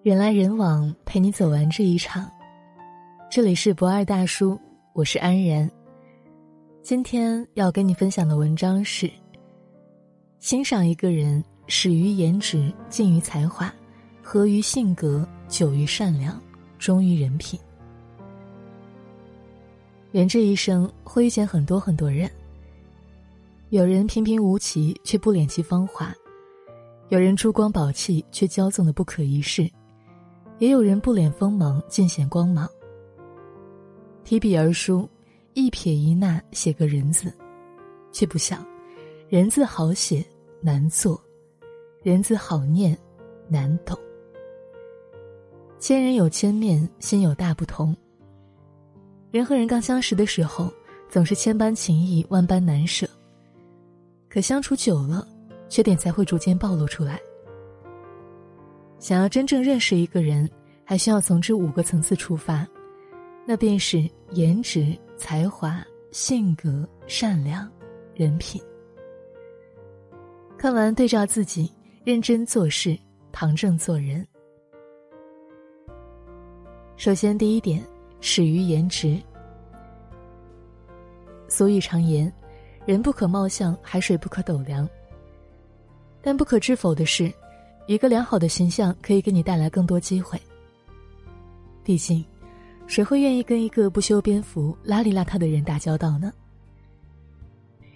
人来人往，陪你走完这一场。这里是不二大叔，我是安然。今天要跟你分享的文章是：欣赏一个人，始于颜值，近于才华，合于性格，久于善良，忠于人品。人这一生会遇见很多很多人，有人平平无奇却不敛其芳华，有人珠光宝气却骄纵的不可一世。也有人不敛锋芒，尽显光芒。提笔而书，一撇一捺写个人字，却不想，人字好写难做，人字好念难懂。千人有千面，心有大不同。人和人刚相识的时候，总是千般情意，万般难舍。可相处久了，缺点才会逐渐暴露出来。想要真正认识一个人，还需要从这五个层次出发，那便是颜值、才华、性格、善良、人品。看完对照自己，认真做事，堂正做人。首先，第一点，始于颜值。俗语常言：“人不可貌相，海水不可斗量。”但不可置否的是。一个良好的形象可以给你带来更多机会。毕竟，谁会愿意跟一个不修边幅、邋里邋遢的人打交道呢？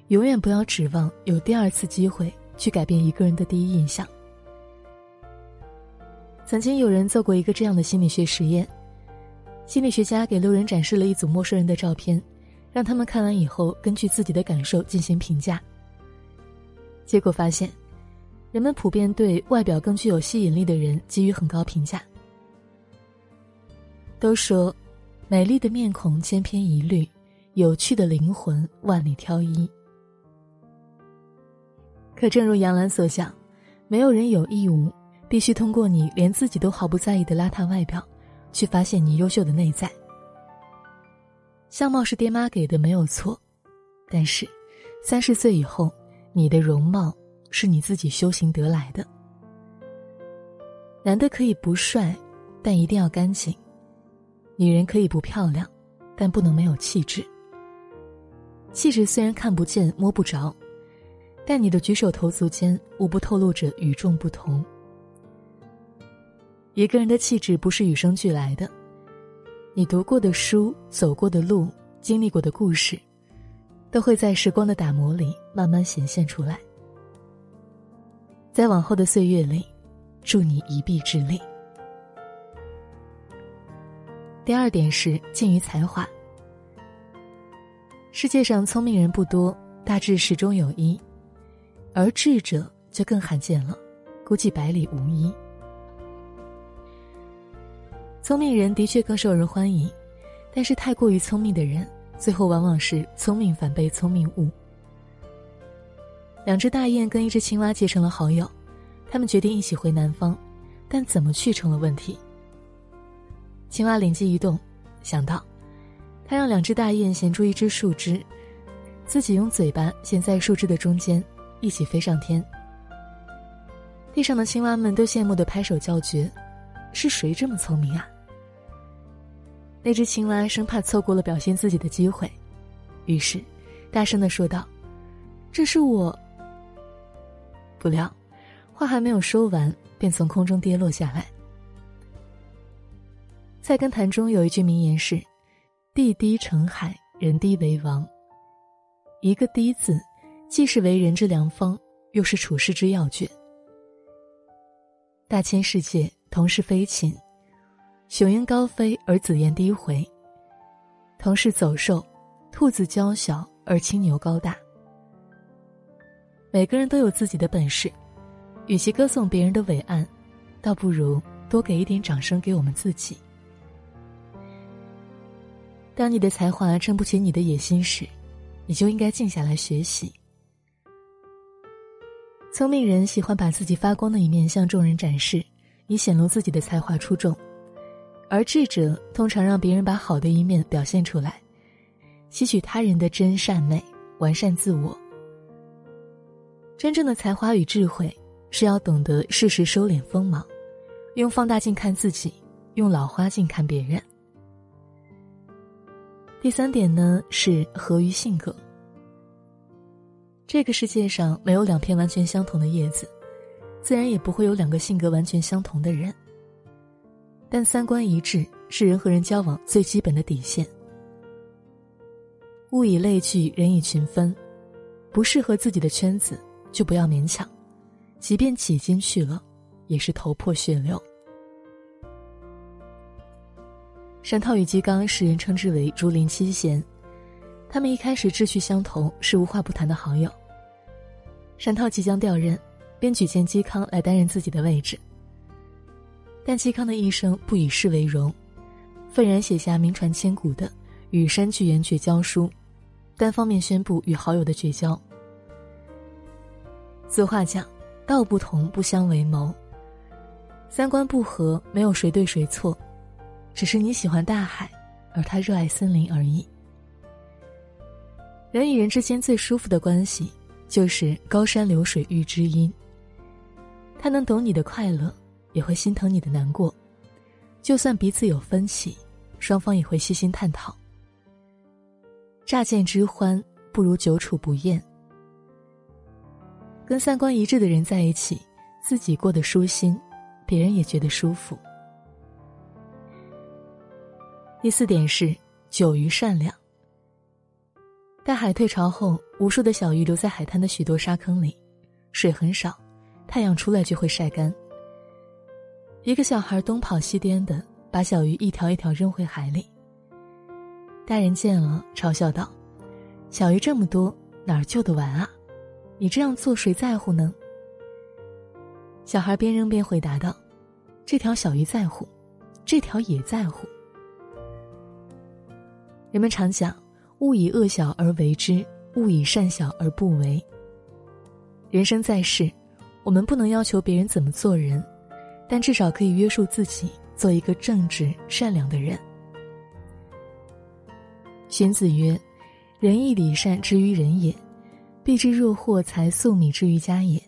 永远不要指望有第二次机会去改变一个人的第一印象。曾经有人做过一个这样的心理学实验：心理学家给路人展示了一组陌生人的照片，让他们看完以后根据自己的感受进行评价。结果发现。人们普遍对外表更具有吸引力的人给予很高评价。都说，美丽的面孔千篇一律，有趣的灵魂万里挑一。可正如杨澜所讲，没有人有义务必须通过你连自己都毫不在意的邋遢外表，去发现你优秀的内在。相貌是爹妈给的，没有错，但是，三十岁以后，你的容貌。是你自己修行得来的。男的可以不帅，但一定要干净；女人可以不漂亮，但不能没有气质。气质虽然看不见摸不着，但你的举手投足间无不透露着与众不同。一个人的气质不是与生俱来的，你读过的书、走过的路、经历过的故事，都会在时光的打磨里慢慢显现出来。在往后的岁月里，助你一臂之力。第二点是近于才华。世界上聪明人不多，大致始终有一，而智者就更罕见了，估计百里无一。聪明人的确更受人欢迎，但是太过于聪明的人，最后往往是聪明反被聪明误。两只大雁跟一只青蛙结成了好友，他们决定一起回南方，但怎么去成了问题。青蛙灵机一动，想到，他让两只大雁衔住一只树枝，自己用嘴巴衔在树枝的中间，一起飞上天。地上的青蛙们都羡慕的拍手叫绝：“是谁这么聪明啊？”那只青蛙生怕错过了表现自己的机会，于是，大声的说道：“这是我。”不料，话还没有说完，便从空中跌落下来。菜根谭中有一句名言是：“地低成海，人低为王。”一个“低”字，既是为人之良方，又是处世之要诀。大千世界，同是飞禽，雄鹰高飞而紫燕低回；同是走兽，兔子娇小而青牛高大。每个人都有自己的本事，与其歌颂别人的伟岸，倒不如多给一点掌声给我们自己。当你的才华撑不起你的野心时，你就应该静下来学习。聪明人喜欢把自己发光的一面向众人展示，以显露自己的才华出众；而智者通常让别人把好的一面表现出来，吸取他人的真善美，完善自我。真正的才华与智慧，是要懂得适时收敛锋芒，用放大镜看自己，用老花镜看别人。第三点呢是合于性格。这个世界上没有两片完全相同的叶子，自然也不会有两个性格完全相同的人。但三观一致是人和人交往最基本的底线。物以类聚，人以群分，不适合自己的圈子就不要勉强，即便挤进去了，也是头破血流。山涛与嵇康世人称之为竹林七贤，他们一开始志趣相投，是无话不谈的好友。山涛即将调任，便举荐嵇康来担任自己的位置。但嵇康的一生不以事为荣，愤然写下名传千古的《与山巨源绝交书》，单方面宣布与好友的绝交。俗话讲：“道不同不相为谋。”三观不合，没有谁对谁错，只是你喜欢大海，而他热爱森林而已。人与人之间最舒服的关系。就是高山流水遇知音。他能懂你的快乐，也会心疼你的难过。就算彼此有分歧，双方也会细心探讨。乍见之欢，不如久处不厌。跟三观一致的人在一起，自己过得舒心，别人也觉得舒服。第四点是久于善良。大海退潮后，无数的小鱼留在海滩的许多沙坑里，水很少，太阳出来就会晒干。一个小孩东跑西颠的把小鱼一条一条扔回海里。大人见了，嘲笑道：“小鱼这么多，哪儿救得完啊？你这样做谁在乎呢？”小孩边扔边回答道：“这条小鱼在乎，这条也在乎。”人们常讲。勿以恶小而为之，勿以善小而不为。人生在世，我们不能要求别人怎么做人，但至少可以约束自己，做一个正直善良的人。荀子曰：“仁义礼善之于人也，必之若获财粟米之于家也。”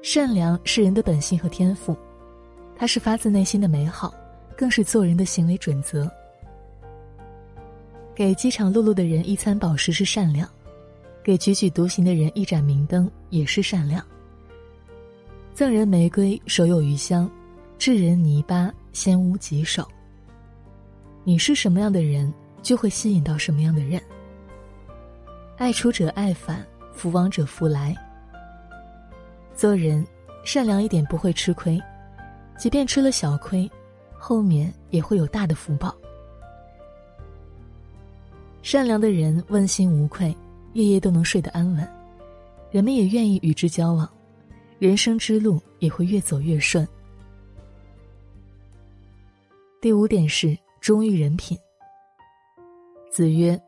善良是人的本性和天赋，它是发自内心的美好，更是做人的行为准则。给饥肠辘辘的人一餐饱食是善良，给踽踽独行的人一盏明灯也是善良。赠人玫瑰手有余香，致人泥巴先污己手。你是什么样的人，就会吸引到什么样的人。爱出者爱返，福往者福来。做人善良一点不会吃亏，即便吃了小亏，后面也会有大的福报。善良的人问心无愧，夜夜都能睡得安稳，人们也愿意与之交往，人生之路也会越走越顺。第五点是忠于人品。子曰：“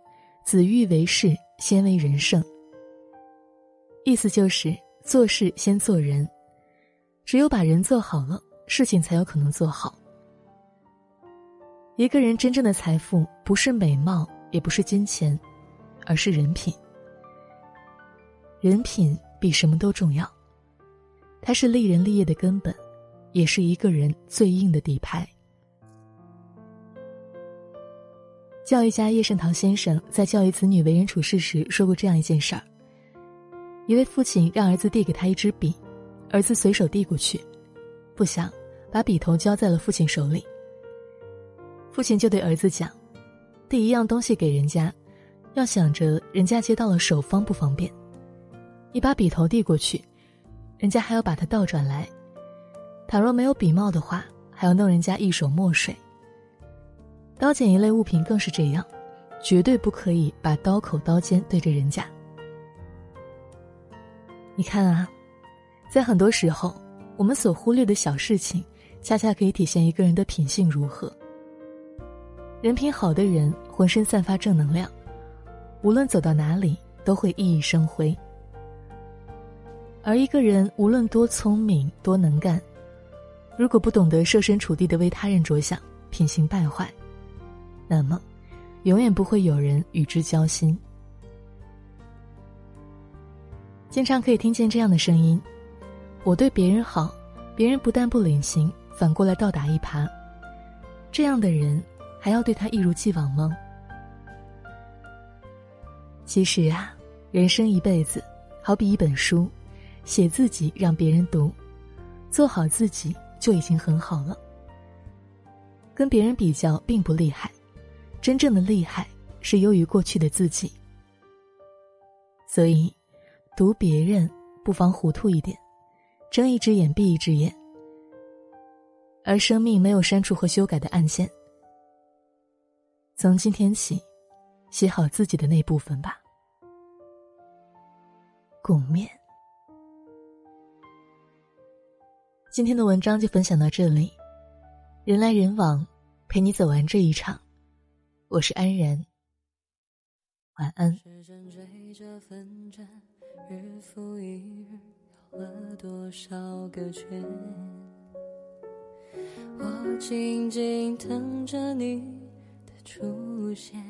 子欲为事，先为人圣。”意思就是做事先做人，只有把人做好了，事情才有可能做好。一个人真正的财富不是美貌。也不是金钱，而是人品。人品比什么都重要，它是立人立业的根本，也是一个人最硬的底牌。教育家叶圣陶先生在教育子女为人处事时说过这样一件事儿：一位父亲让儿子递给他一支笔，儿子随手递过去，不想把笔头交在了父亲手里。父亲就对儿子讲。递一样东西给人家，要想着人家接到了手方不方便。你把笔头递过去，人家还要把它倒转来。倘若没有笔帽的话，还要弄人家一手墨水。刀剪一类物品更是这样，绝对不可以把刀口刀尖对着人家。你看啊，在很多时候，我们所忽略的小事情，恰恰可以体现一个人的品性如何。人品好的人浑身散发正能量，无论走到哪里都会熠熠生辉。而一个人无论多聪明多能干，如果不懂得设身处地的为他人着想，品行败坏，那么永远不会有人与之交心。经常可以听见这样的声音：“我对别人好，别人不但不领情，反过来倒打一耙。这样的人，还要对他一如既往吗？其实啊，人生一辈子，好比一本书，写自己让别人读，做好自己就已经很好了。跟别人比较并不厉害，真正的厉害是优于过去的自己。所以，读别人不妨糊涂一点，睁一只眼闭一只眼。而生命没有删除和修改的暗线。从今天起，写好自己的那部分吧。共勉。今天的文章就分享到这里，人来人往，陪你走完这一场。我是安然，晚安。我静静等着你出现，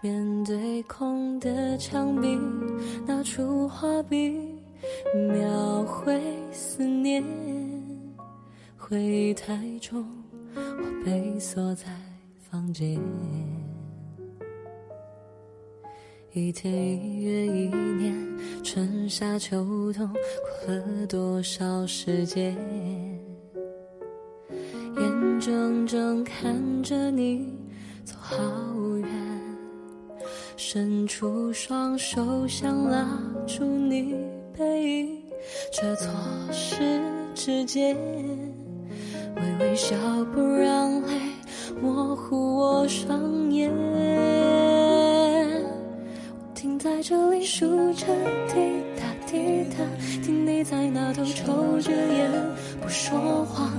面对空的墙壁，拿出画笔，描绘思念。回忆太重，我被锁在房间。一天一月一年，春夏秋冬，过了多少时间？怔怔看着你走好远，伸出双手想拉住你背影，却错失指尖。微微笑不让泪模糊我双眼，我停在这里数着滴答滴答，听你在那头抽着烟不说话。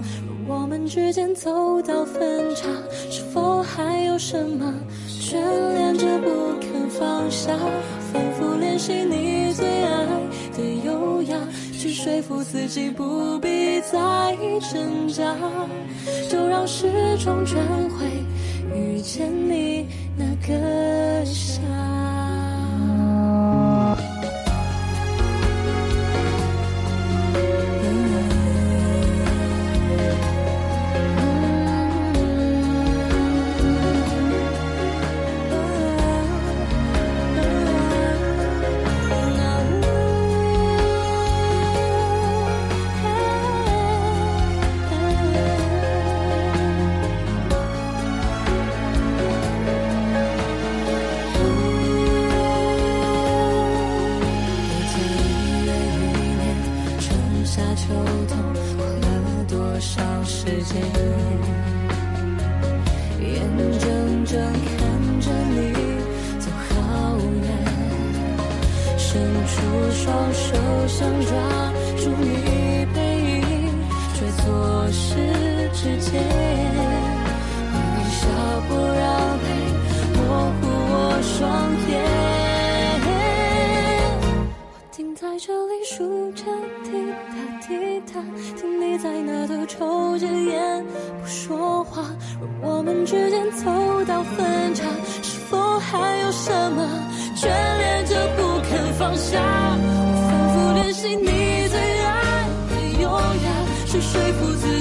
我们之间走到分岔，是否还有什么眷恋着不肯放下？反复练习你最爱的优雅，去说服自己不必再挣扎，就让时钟转回遇见你那个夏。双手想抓住你背影，却错失指尖。微笑不让泪模糊我双眼。我停在这里数着滴答滴答，听你在那头抽着烟不说话。若我们之间走到分岔，是否还有什么眷恋着不肯放下？练习你最爱的优雅，去说服自己。